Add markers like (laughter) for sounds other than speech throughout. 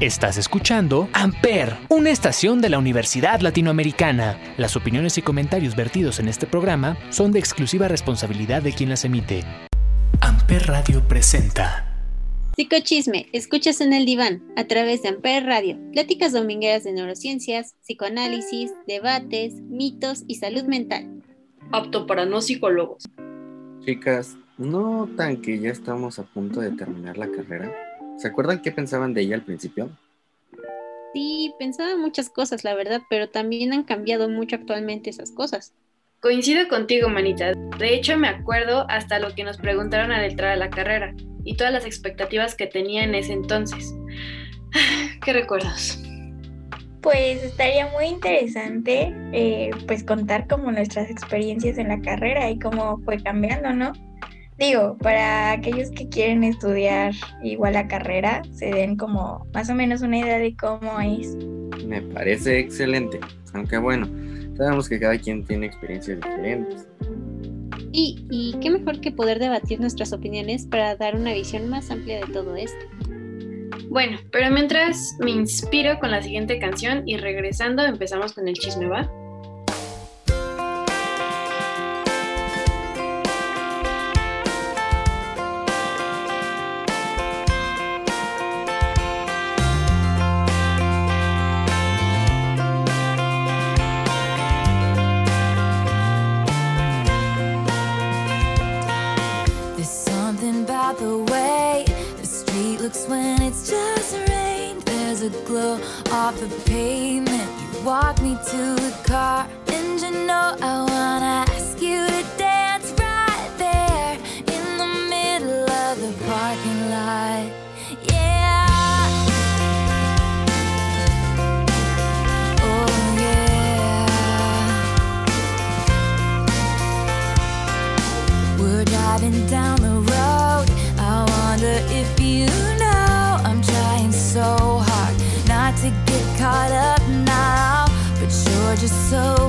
Estás escuchando Amper, una estación de la Universidad Latinoamericana. Las opiniones y comentarios vertidos en este programa son de exclusiva responsabilidad de quien las emite. Amper Radio presenta. Psicochisme, escuchas en el diván, a través de Amper Radio, pláticas domingueras de neurociencias, psicoanálisis, debates, mitos y salud mental. Apto para no psicólogos. Chicas, ¿no tan que ya estamos a punto de terminar la carrera? ¿Se acuerdan qué pensaban de ella al principio? Sí, pensaba muchas cosas, la verdad, pero también han cambiado mucho actualmente esas cosas. Coincido contigo, manita. De hecho, me acuerdo hasta lo que nos preguntaron al entrar a la carrera y todas las expectativas que tenía en ese entonces. (sighs) ¿Qué recuerdos? Pues estaría muy interesante eh, pues contar como nuestras experiencias en la carrera y cómo fue cambiando, ¿no? Digo, para aquellos que quieren estudiar igual la carrera, se den como más o menos una idea de cómo es. Me parece excelente, aunque bueno, sabemos que cada quien tiene experiencias diferentes. Y, y qué mejor que poder debatir nuestras opiniones para dar una visión más amplia de todo esto. Bueno, pero mientras me inspiro con la siguiente canción y regresando empezamos con el chisme, ¿va? So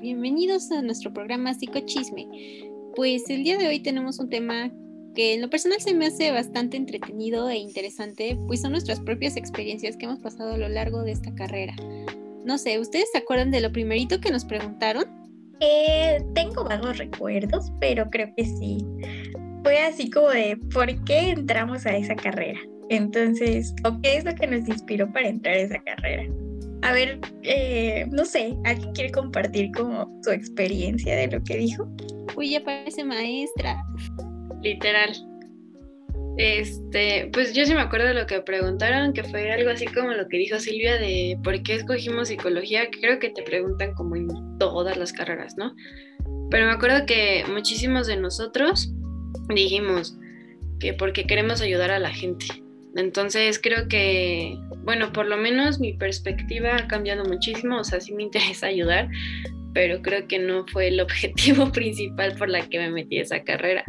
Bienvenidos a nuestro programa Psicochisme. Pues el día de hoy tenemos un tema que en lo personal se me hace bastante entretenido e interesante, pues son nuestras propias experiencias que hemos pasado a lo largo de esta carrera. No sé, ¿ustedes se acuerdan de lo primerito que nos preguntaron? Eh, tengo vagos recuerdos, pero creo que sí. Fue así como de, ¿por qué entramos a esa carrera? Entonces, ¿o qué es lo que nos inspiró para entrar a esa carrera? A ver, eh, no sé, ¿alguien quiere compartir como su experiencia de lo que dijo? Uy, ya parece maestra. Literal. Este, pues yo sí me acuerdo de lo que preguntaron, que fue algo así como lo que dijo Silvia de por qué escogimos psicología, que creo que te preguntan como en todas las carreras, ¿no? Pero me acuerdo que muchísimos de nosotros dijimos que porque queremos ayudar a la gente. Entonces creo que, bueno, por lo menos mi perspectiva ha cambiado muchísimo, o sea, sí me (laughs) interesa ayudar, pero creo que no fue el objetivo (laughs) principal por la que me metí a esa carrera.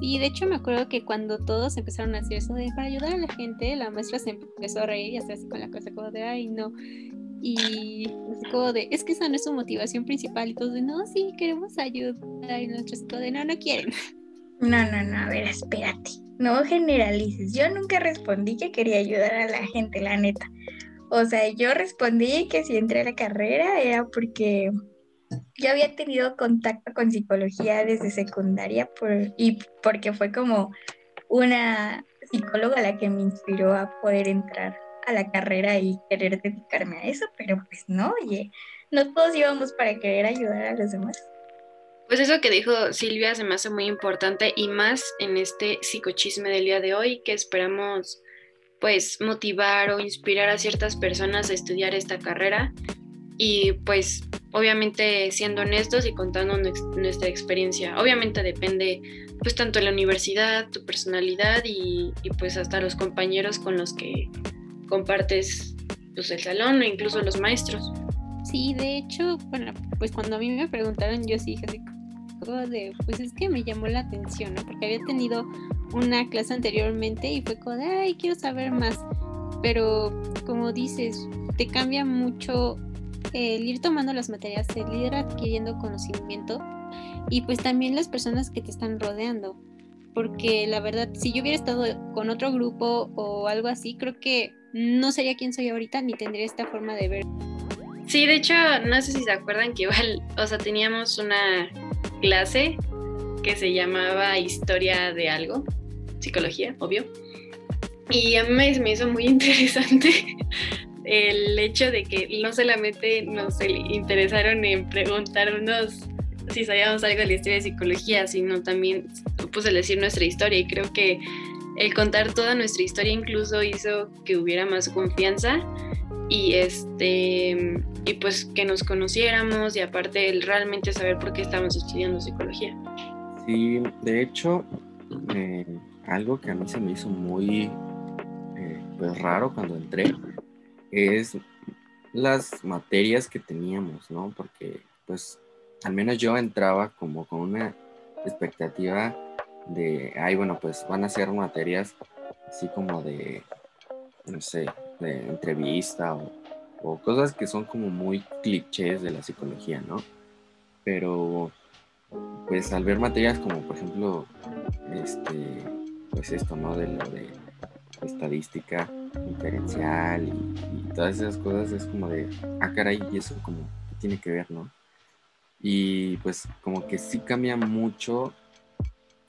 Sí, de hecho me acuerdo que cuando todos empezaron a hacer eso de para ayudar a la gente, la maestra se empezó a reír y hacer así con la cosa como de, ay, no. Y así como de, es que esa no es su motivación principal. Y todos de, no, sí, queremos ayudar. Y nosotros como de, no, no quieren. No, no, no, a ver, espérate. No generalices. Yo nunca respondí que quería ayudar a la gente, la neta. O sea, yo respondí que si entré a la carrera era porque yo había tenido contacto con psicología desde secundaria y porque fue como una psicóloga la que me inspiró a poder entrar a la carrera y querer dedicarme a eso, pero pues no, oye, no todos íbamos para querer ayudar a los demás. Pues eso que dijo Silvia se me hace muy importante y más en este psicochisme del día de hoy que esperamos pues motivar o inspirar a ciertas personas a estudiar esta carrera y pues obviamente siendo honestos y contando nuestra experiencia. Obviamente depende pues tanto de la universidad, tu personalidad y, pues hasta los compañeros con los que compartes pues el salón o incluso los maestros. Sí, de hecho, bueno, pues cuando a mí me preguntaron yo sí dije de, pues es que me llamó la atención. Porque había tenido una clase anteriormente y fue como de, ay, quiero saber más. Pero como dices, te cambia mucho el ir tomando las materias, el ir adquiriendo conocimiento y pues también las personas que te están rodeando. Porque la verdad, si yo hubiera estado con otro grupo o algo así, creo que no sería quien soy ahorita ni tendría esta forma de ver. Sí, de hecho, no sé si se acuerdan que igual, (laughs) o sea, teníamos una clase que se llamaba Historia de algo, psicología, obvio. Y a mí me hizo muy (laughs) interesante el hecho de que no solamente nos interesaron en preguntarnos si sabíamos algo de la historia de psicología, sino también pues el decir nuestra historia y creo que el contar toda nuestra historia incluso hizo que hubiera más confianza y este y pues que nos conociéramos y aparte el realmente saber por qué estábamos estudiando psicología. Sí, de hecho, eh, algo que a mí se me hizo muy eh, pues raro cuando entré es las materias que teníamos, ¿no? Porque pues al menos yo entraba como con una expectativa de, ay, bueno, pues van a ser materias así como de, no sé, de entrevista o, cosas que son como muy clichés de la psicología, ¿no? Pero pues al ver materias como por ejemplo, este, pues esto, ¿no? De lo de estadística diferencial y, todas esas cosas es como de, ah, caray, y eso como, ¿qué tiene que ver, no? Y pues como que sí cambia mucho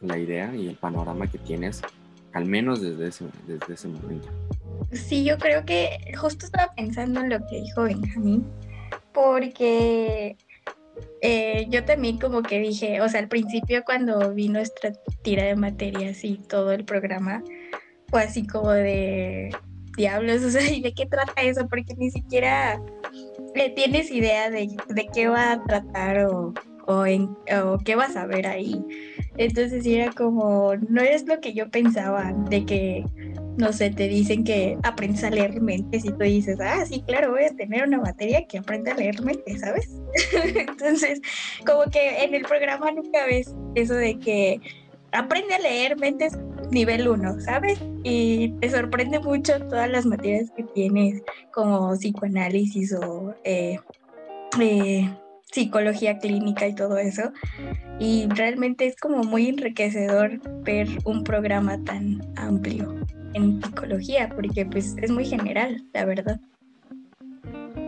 la idea y el panorama que tienes, al menos desde ese, desde ese momento. Sí, yo creo que justo estaba pensando en lo que dijo Benjamín, porque eh, yo también como que dije, o sea, al principio cuando vi nuestra tira de materias y todo el programa, fue así como de diablos, (laughs) o sea, ¿y de qué trata eso? Porque ni siquiera le tienes idea de, de qué va a tratar o, o, en, o qué vas a ver ahí. Entonces era como, no es lo que yo pensaba, de que, no sé, te dicen que aprendes a leer mentes y tú dices, ah, sí, claro, voy a tener una materia que aprenda a leer mentes, ¿sabes? (laughs) Entonces, como que en el programa nunca ves eso de que aprende a leer mentes nivel 1, ¿sabes? Y te sorprende mucho todas las materias que tienes como psicoanálisis o eh, eh, psicología clínica y todo eso. Y realmente es como muy enriquecedor ver un programa tan amplio en psicología, porque pues es muy general, la verdad.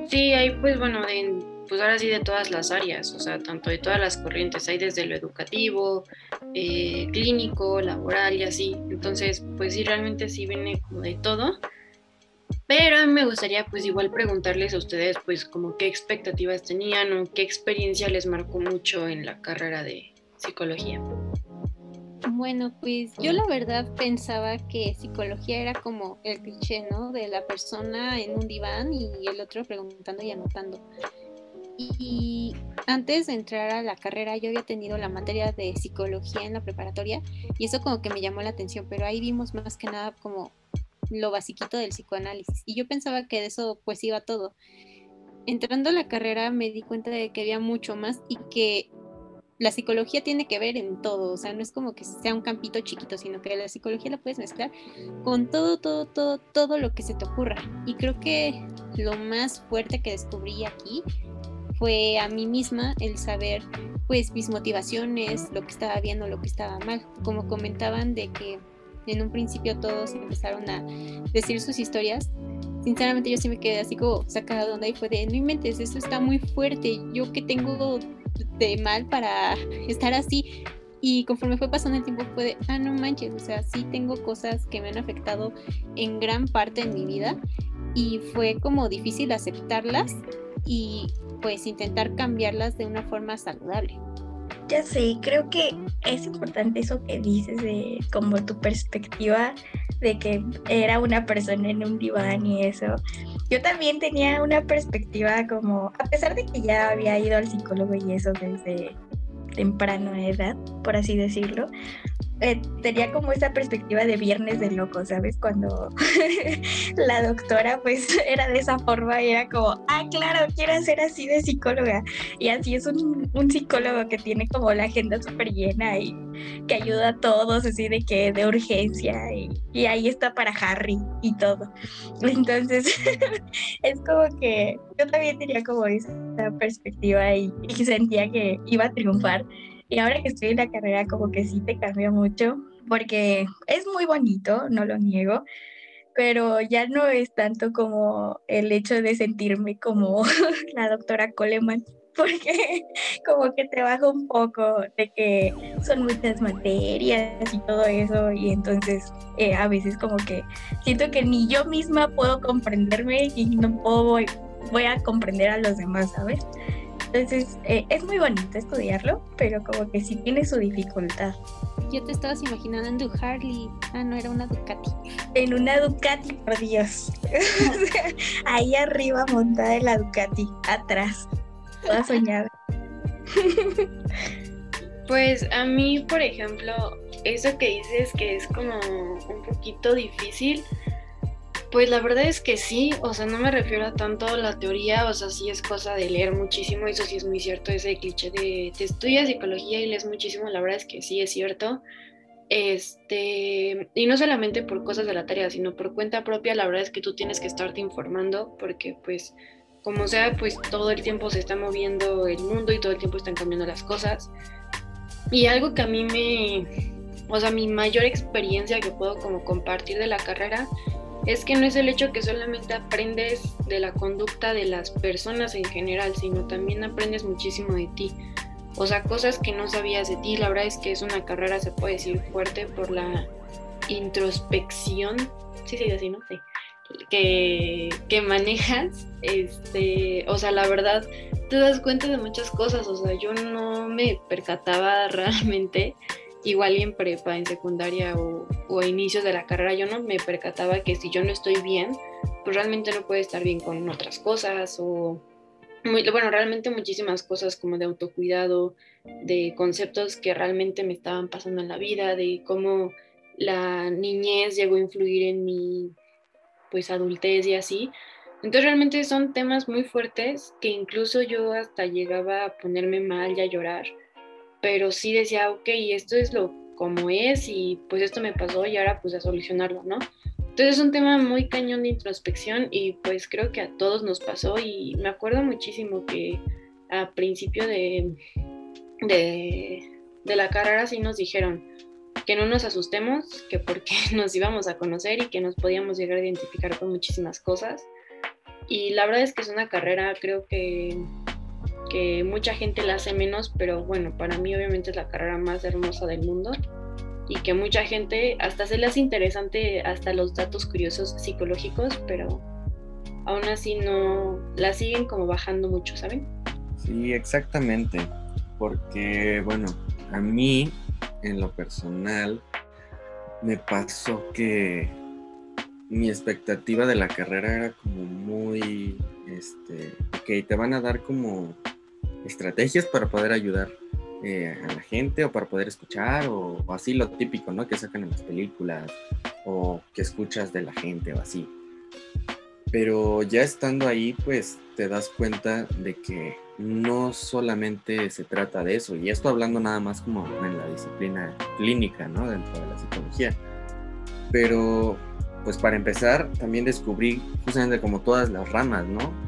Sí, hay pues bueno, de, pues ahora sí de todas las áreas, o sea, tanto de todas las corrientes, hay desde lo educativo, eh, clínico, laboral y así. Entonces, pues sí, realmente sí viene como de todo. Pero a mí me gustaría pues igual preguntarles a ustedes pues como qué expectativas tenían o qué experiencia les marcó mucho en la carrera de psicología. Bueno, pues yo la verdad pensaba que psicología era como el cliché, ¿no? De la persona en un diván y el otro preguntando y anotando. Y antes de entrar a la carrera yo había tenido la materia de psicología en la preparatoria y eso como que me llamó la atención, pero ahí vimos más que nada como lo basiquito del psicoanálisis. Y yo pensaba que de eso pues iba todo. Entrando a la carrera me di cuenta de que había mucho más y que la psicología tiene que ver en todo, o sea, no es como que sea un campito chiquito, sino que la psicología la puedes mezclar con todo, todo, todo, todo lo que se te ocurra. Y creo que lo más fuerte que descubrí aquí fue a mí misma el saber pues mis motivaciones, lo que estaba bien o lo que estaba mal. Como comentaban de que en un principio todos empezaron a decir sus historias, sinceramente yo sí me quedé así como sacada de onda y fue de, no inventes, eso está muy fuerte, yo que tengo de mal para estar así. Y conforme fue pasando el tiempo fue de, ah, no manches, o sea, sí tengo cosas que me han afectado en gran parte en mi vida y fue como difícil aceptarlas y pues intentar cambiarlas de una forma saludable. Ya sé, creo que es importante eso que dices de como tu perspectiva de que era una persona en un diván y eso. Yo también tenía una perspectiva como, a pesar de que ya había ido al psicólogo y eso desde temprana edad, por así decirlo, eh, tenía como esa perspectiva de viernes de loco, ¿sabes? Cuando (laughs) la doctora pues (laughs) era de esa forma y era como, ah, claro, quiero ser así de psicóloga. Y así es un, un psicólogo que tiene como la agenda súper llena y que ayuda a todos, así de que de urgencia y, y ahí está para Harry y todo. Entonces (laughs) es como que yo también tenía como esa perspectiva y, y sentía que iba a triunfar. Y ahora que estoy en la carrera, como que sí te cambió mucho, porque es muy bonito, no lo niego, pero ya no es tanto como el hecho de sentirme como (laughs) la doctora Coleman, porque (laughs) como que te baja un poco de que son muchas materias y todo eso, y entonces eh, a veces como que siento que ni yo misma puedo comprenderme y no puedo, voy a comprender a los demás, ¿sabes? Entonces, eh, es muy bonito estudiarlo, pero como que sí tiene su dificultad. Yo te estabas imaginando en tu Harley. Ah, no, era una Ducati. En una Ducati, por Dios. (laughs) Ahí arriba montada en la Ducati, atrás, toda soñada. Pues a mí, por ejemplo, eso que dices que es como un poquito difícil, pues la verdad es que sí, o sea, no me refiero a tanto la teoría, o sea, sí es cosa de leer muchísimo, eso sí es muy cierto, ese cliché de te estudias psicología y lees muchísimo, la verdad es que sí es cierto. Este, y no solamente por cosas de la tarea, sino por cuenta propia, la verdad es que tú tienes que estarte informando porque pues como sea, pues todo el tiempo se está moviendo el mundo y todo el tiempo están cambiando las cosas. Y algo que a mí me, o sea, mi mayor experiencia que puedo como compartir de la carrera es que no es el hecho que solamente aprendes de la conducta de las personas en general, sino también aprendes muchísimo de ti. O sea, cosas que no sabías de ti. La verdad es que es una carrera, se puede decir, fuerte por la introspección. Sí, sí, así, ¿no? Sí. Que, que manejas. Este, o sea, la verdad, te das cuenta de muchas cosas. O sea, yo no me percataba (laughs) realmente igual en prepa, en secundaria o, o, a inicios de la carrera, yo no me percataba que si yo no estoy bien, pues realmente no puedo estar bien con otras cosas o, muy, bueno, realmente muchísimas cosas como de autocuidado, de conceptos que realmente me estaban pasando en la vida, de cómo la niñez llegó a influir en mi pues adultez y así. Entonces realmente son temas muy fuertes que incluso yo hasta llegaba a ponerme mal y a llorar pero sí decía, ok, esto es lo como es y pues esto me pasó y ahora pues a solucionarlo, ¿no? Entonces es un tema muy cañón de introspección y pues creo que a todos nos pasó y me acuerdo muchísimo que a principio de, de, de la carrera sí nos dijeron que no nos asustemos, que porque (laughs) nos íbamos a conocer y que nos podíamos llegar a identificar con muchísimas cosas. Y la verdad es que es una carrera, creo que, que mucha gente la hace menos, pero bueno, para mí obviamente es la carrera más hermosa del mundo y que mucha gente hasta se le hace interesante hasta los datos curiosos psicológicos, pero aún así no la siguen como bajando mucho, ¿saben? Sí, exactamente, porque bueno, a mí en lo personal me pasó que mi expectativa de la carrera era como muy, este, que te van a dar como estrategias para poder ayudar eh, a la gente o para poder escuchar o, o, así lo típico, ¿no? Que sacan en las películas o que escuchas de la gente o así. Pero ya estando ahí, pues te das cuenta de que no solamente se trata de eso, y esto hablando nada más como en la disciplina clínica, ¿no? Dentro de la psicología. Pero, pues para empezar, también descubrí justamente como todas las ramas, ¿no?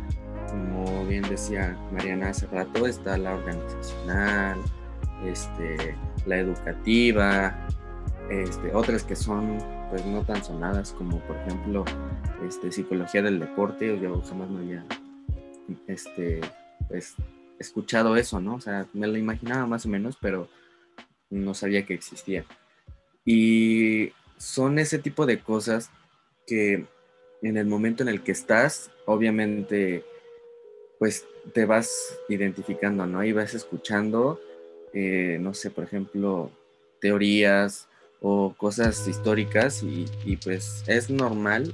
Bien decía Mariana hace rato, está la organizacional, este, la educativa, este, otras que son pues no tan sonadas como por ejemplo este, psicología del deporte, yo jamás me había este, pues, escuchado eso, ¿no? O sea, me lo imaginaba más o menos, pero no sabía que existía. Y son ese tipo de cosas que en el momento en el que estás, obviamente, pues te vas identificando, ¿no? Y vas escuchando, eh, no sé, por ejemplo, teorías o cosas históricas y, pues es normal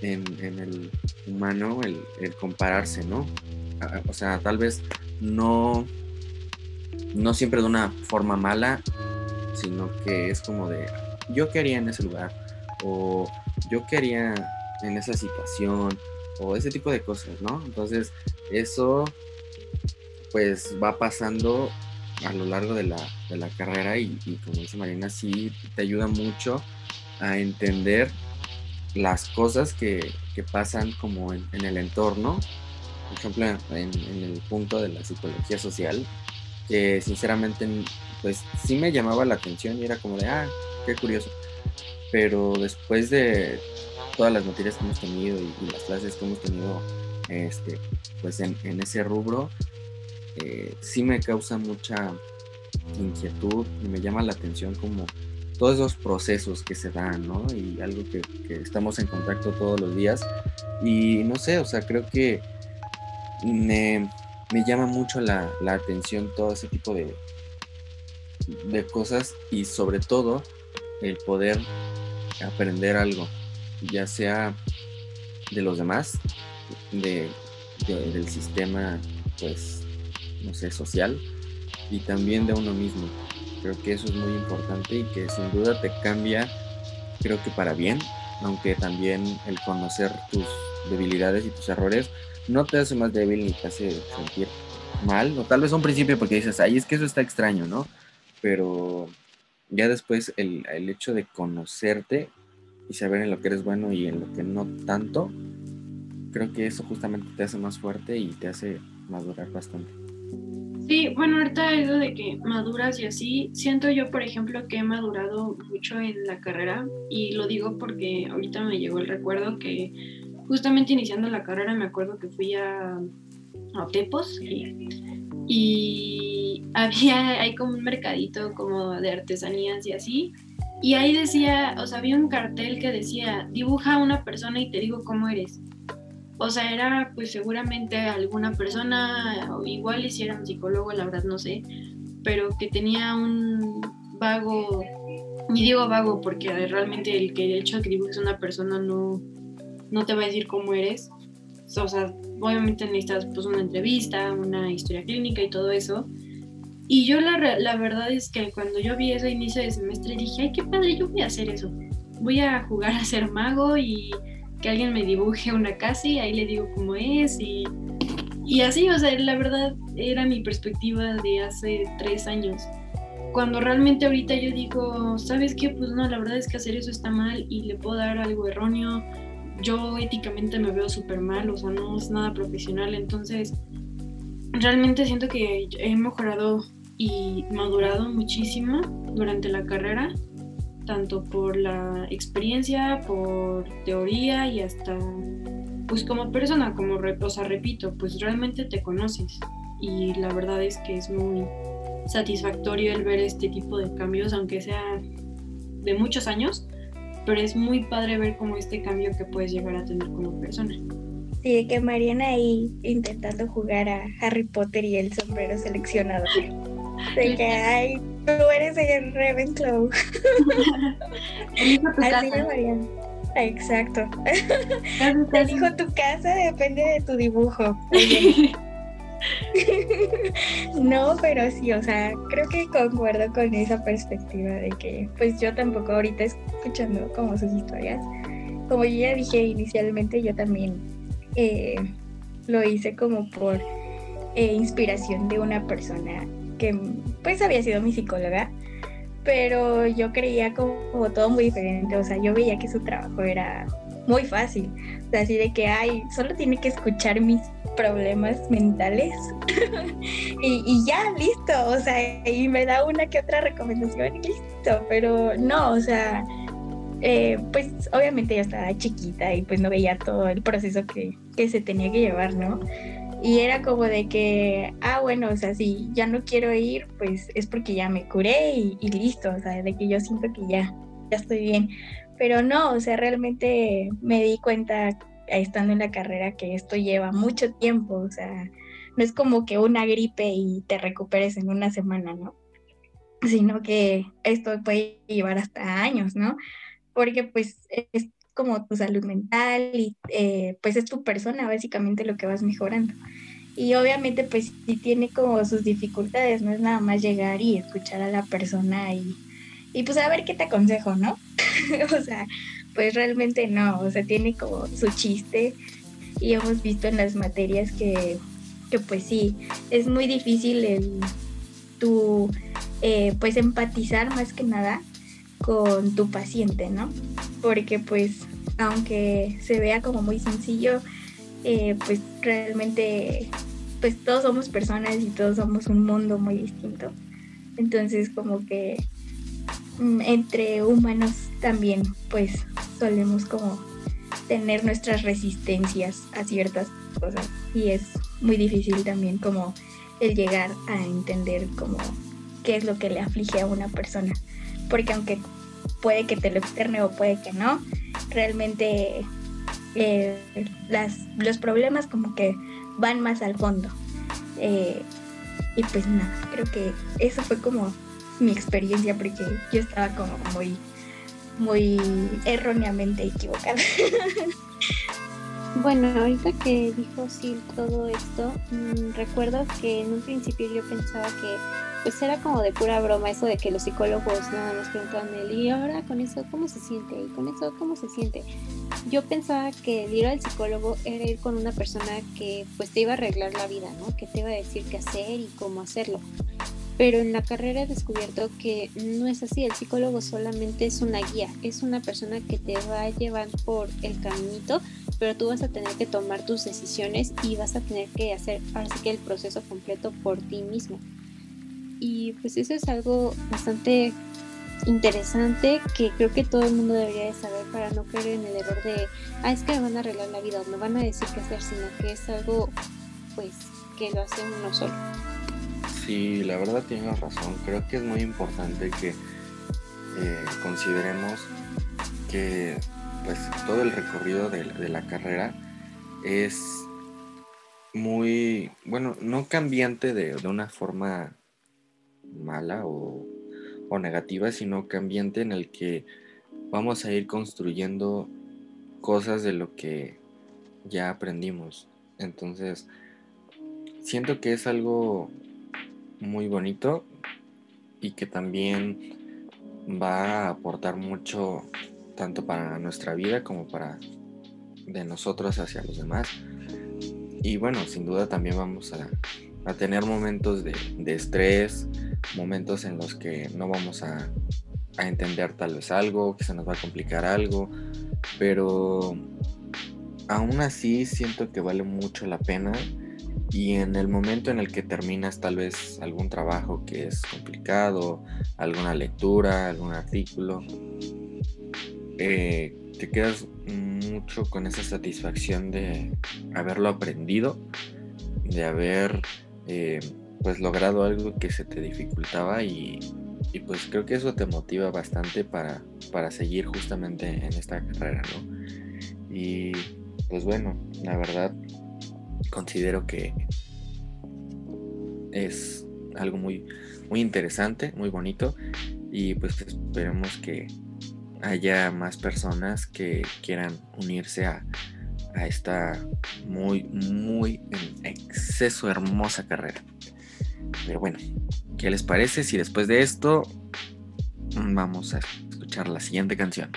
en, en el humano el, el, compararse, ¿no? O sea, tal vez no, no siempre de una forma mala, sino que es como de, yo quería en ese lugar, o yo quería en esa situación, o ese tipo de cosas, ¿no? Entonces, eso pues va pasando a lo largo de la, de la carrera y, como dice Marina, sí te ayuda mucho a entender las cosas que, que pasan como en, en, el entorno, por ejemplo, en, en, el punto de la psicología social, que sinceramente pues sí me llamaba la atención y era como de, ah, qué curioso, pero después de todas las materias que hemos tenido y, las clases que hemos tenido este, pues en, en ese rubro, eh, sí me causa mucha inquietud y me llama la atención como todos esos procesos que se dan, ¿no? Y algo que, que, estamos en contacto todos los días. Y no sé, o sea, creo que me, me llama mucho la, la, atención todo ese tipo de, de cosas y sobre todo el poder aprender algo, ya sea de los demás, de, de, del sistema, pues, no sé, social y también de uno mismo. Creo que eso es muy importante y que sin duda te cambia, creo que para bien, aunque también el conocer tus debilidades y tus errores no te hace más débil ni te hace sentir mal, o tal vez a un principio porque dices, ay, es que eso está extraño, ¿no? Pero ya después el, el hecho de conocerte y saber en lo que eres bueno y en lo que no tanto, creo que eso justamente te hace más fuerte y te hace madurar bastante. Sí, bueno, ahorita eso de que maduras y así, siento yo, por ejemplo, que he madurado mucho en la carrera y lo digo porque ahorita me llegó el recuerdo que justamente iniciando la carrera me acuerdo que fui a, a Tepos y, y (laughs) había, hay como un mercadito como de artesanías y así y ahí decía, o sea, había un cartel que decía, dibuja a una persona y te digo cómo eres. O sea, era pues seguramente alguna persona, o igual si era un psicólogo, la verdad no sé, pero que tenía un vago, y digo vago porque realmente el que el hecho de que dibujes una persona no, no te va a decir cómo eres. O sea, obviamente necesitas pues una entrevista, una historia clínica y todo eso. Y yo la, la verdad es que cuando yo vi ese inicio de semestre dije, ay, qué padre, yo voy a hacer eso. Voy a jugar a ser mago y que alguien me dibuje una casa y ahí le digo cómo es y, y así, o sea, la verdad era mi perspectiva de hace tres años. cuando realmente ahorita yo digo, ¿sabes qué? Pues no, la verdad es que hacer eso está mal y le puedo dar algo erróneo. Yo éticamente me veo súper mal, o sea, no es nada profesional. Entonces, realmente siento que he mejorado y madurado muchísimo durante la carrera, tanto por la experiencia, por teoría y hasta, pues como persona, como, o sea, repito, pues realmente te conoces. Y la verdad es que es muy satisfactorio el ver este tipo de cambios, aunque sea de muchos años, pero es muy padre ver como este cambio que puedes llegar a tener como persona. Sí, que Mariana ahí intentando jugar a Harry Potter y el sombrero seleccionado. De que, ay, tú eres el Ravenclaw. (laughs) Así Mariana. Exacto. (laughs) Elijo tu casa, depende de tu dibujo. (laughs) No, pero sí, o sea, creo que concuerdo con esa perspectiva de que, pues yo tampoco ahorita escuchando como sus historias, como yo ya dije inicialmente, yo también eh, lo hice como por eh, inspiración de una persona que pues había sido mi psicóloga, pero yo creía como, todo muy diferente, o sea, yo veía que su trabajo era muy fácil, o sea, así de que, ay, solo tiene que escuchar mis problemas mentales (laughs) y, ya, listo, o sea, y me da una que otra recomendación y listo, pero no, o sea, eh, pues obviamente yo estaba chiquita y pues no veía todo el proceso que, que se tenía que llevar, ¿no? Y era como de que, ah, bueno, o sea, si ya no quiero ir, pues es porque ya me curé y, listo, o sea, de que yo siento que ya, ya estoy bien. Pero no, o sea, realmente me di cuenta estando en la carrera que esto lleva mucho tiempo, o sea, no es como que una gripe y te recuperes en una semana, ¿no? Sino que esto puede llevar hasta años, ¿no? Porque pues es como tu salud mental y eh, pues es tu persona básicamente lo que vas mejorando. Y obviamente pues sí tiene como sus dificultades, no es nada más llegar y escuchar a la persona y, y pues a ver qué te aconsejo, ¿no? (laughs) o sea, pues realmente no, o sea, tiene como su chiste y hemos visto en las materias que, que pues sí, es muy difícil el tu, eh, pues empatizar más que nada con tu paciente, ¿no? Porque pues aunque se vea como muy sencillo, eh, pues realmente pues todos somos personas y todos somos un mundo muy distinto. Entonces como que mm, entre humanos también pues solemos como tener nuestras resistencias a ciertas cosas y es muy difícil también como el llegar a entender como qué es lo que le aflige a una persona porque aunque puede que te lo externe o puede que no realmente eh, los problemas como que van más al fondo eh, y pues nada creo que eso fue como mi experiencia porque yo estaba como muy muy erróneamente equivocada. Bueno, ahorita que dijo Sil todo esto, mmm, recuerdo que en un principio yo pensaba que pues era como de pura broma eso de que los psicólogos nada más preguntaban él y ahora con eso cómo se siente y con eso cómo se siente. Yo pensaba que el ir al psicólogo era ir con una persona que pues te iba a arreglar la vida, ¿no? Que te iba a decir qué hacer y cómo hacerlo pero en la carrera he descubierto que no es así, el psicólogo solamente es una guía, es una persona que te va a llevar por el caminito, pero tú vas a tener que tomar tus decisiones y vas a tener que hacer ahora que el proceso completo por ti mismo. Y pues eso es algo bastante interesante que creo que todo el mundo debería de saber para no caer en el error de, ah, es que me van a arreglar la vida o me van a decir qué hacer, sino que es algo pues que lo hace uno solo. Sí, la verdad tienes razón. Creo que es muy importante que eh, consideremos que pues todo el recorrido de, la carrera es muy, bueno, no cambiante de, una forma mala o, o, negativa, sino cambiante en el que vamos a ir construyendo cosas de lo que ya aprendimos. Entonces, siento que es algo muy bonito y que también va a aportar mucho tanto para nuestra vida como para de nosotros hacia los demás. Y bueno, sin duda también vamos a, a tener momentos de, de, estrés, momentos en los que no vamos a, a entender tal vez algo, que se nos va a complicar algo, pero aún así siento que vale mucho la pena y en el momento en el que terminas tal vez algún trabajo que es complicado, alguna lectura, algún artículo, eh, te quedas mucho con esa satisfacción de haberlo aprendido, de haber eh, pues logrado algo que se te dificultaba y, y, pues creo que eso te motiva bastante para, para seguir justamente en esta carrera, ¿no? Y pues bueno, la verdad considero que es algo muy, muy interesante, muy bonito y pues esperemos que haya más personas que quieran unirse a, a esta muy, muy en exceso hermosa carrera. Pero bueno, ¿qué les parece si después de esto vamos a escuchar la siguiente canción?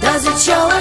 Да зачем?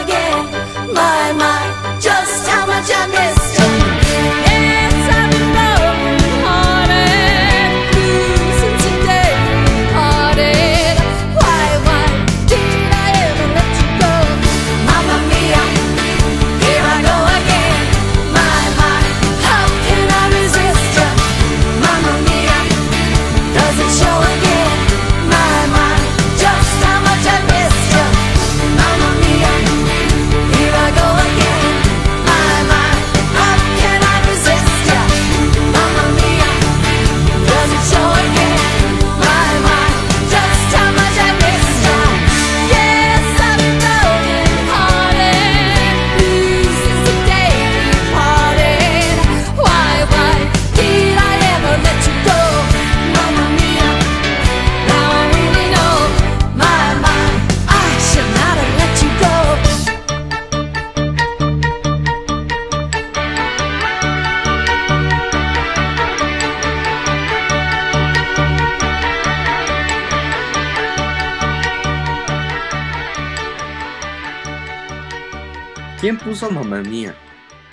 Puso Mamma Mía?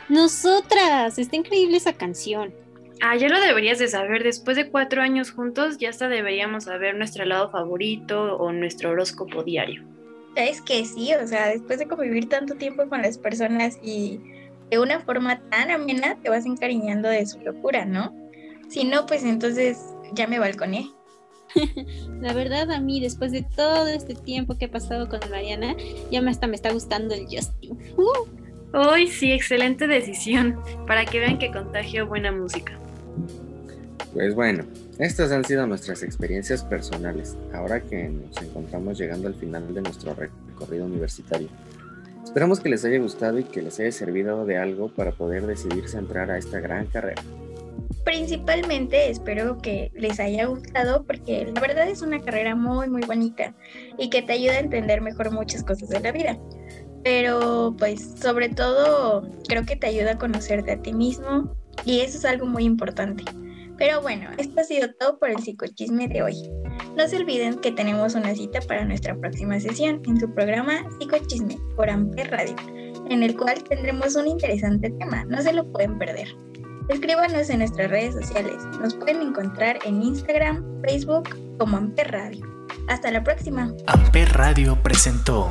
Nosotras, está increíble esa canción. Ah, ya lo deberías de saber. Después de cuatro años juntos, ya hasta deberíamos saber nuestro lado favorito o nuestro horóscopo diario. Es que sí, o sea, después de convivir tanto tiempo con las personas y de una forma tan amena, te vas encariñando de su locura, ¿no? Si no, pues entonces ya me balconé. (laughs) La verdad, a mí, después de todo este tiempo que he pasado con Mariana, ya me hasta me está gustando el Justin. Uh. Uy, sí, excelente decisión. Para que vean que contagio buena música. Pues bueno, estas han sido nuestras experiencias personales, ahora que nos encontramos llegando al final de nuestro recorrido universitario. Esperamos que les haya gustado y que les haya servido de algo para poder decidirse a entrar a esta gran carrera. Principalmente espero que les haya gustado porque la verdad es una carrera muy muy bonita y que te ayuda a entender mejor muchas cosas de la vida. Pero pues sobre todo creo que te ayuda a conocerte a ti mismo y eso es algo muy importante. Pero bueno, esto ha sido todo por el psicochisme de hoy. No se olviden que tenemos una cita para nuestra próxima sesión en su programa Psicochisme por Amper Radio, en el cual tendremos un interesante tema, no se lo pueden perder. Escríbanos en nuestras redes sociales, nos pueden encontrar en Instagram, Facebook como Amper Radio. Hasta la próxima. Amper Radio presentó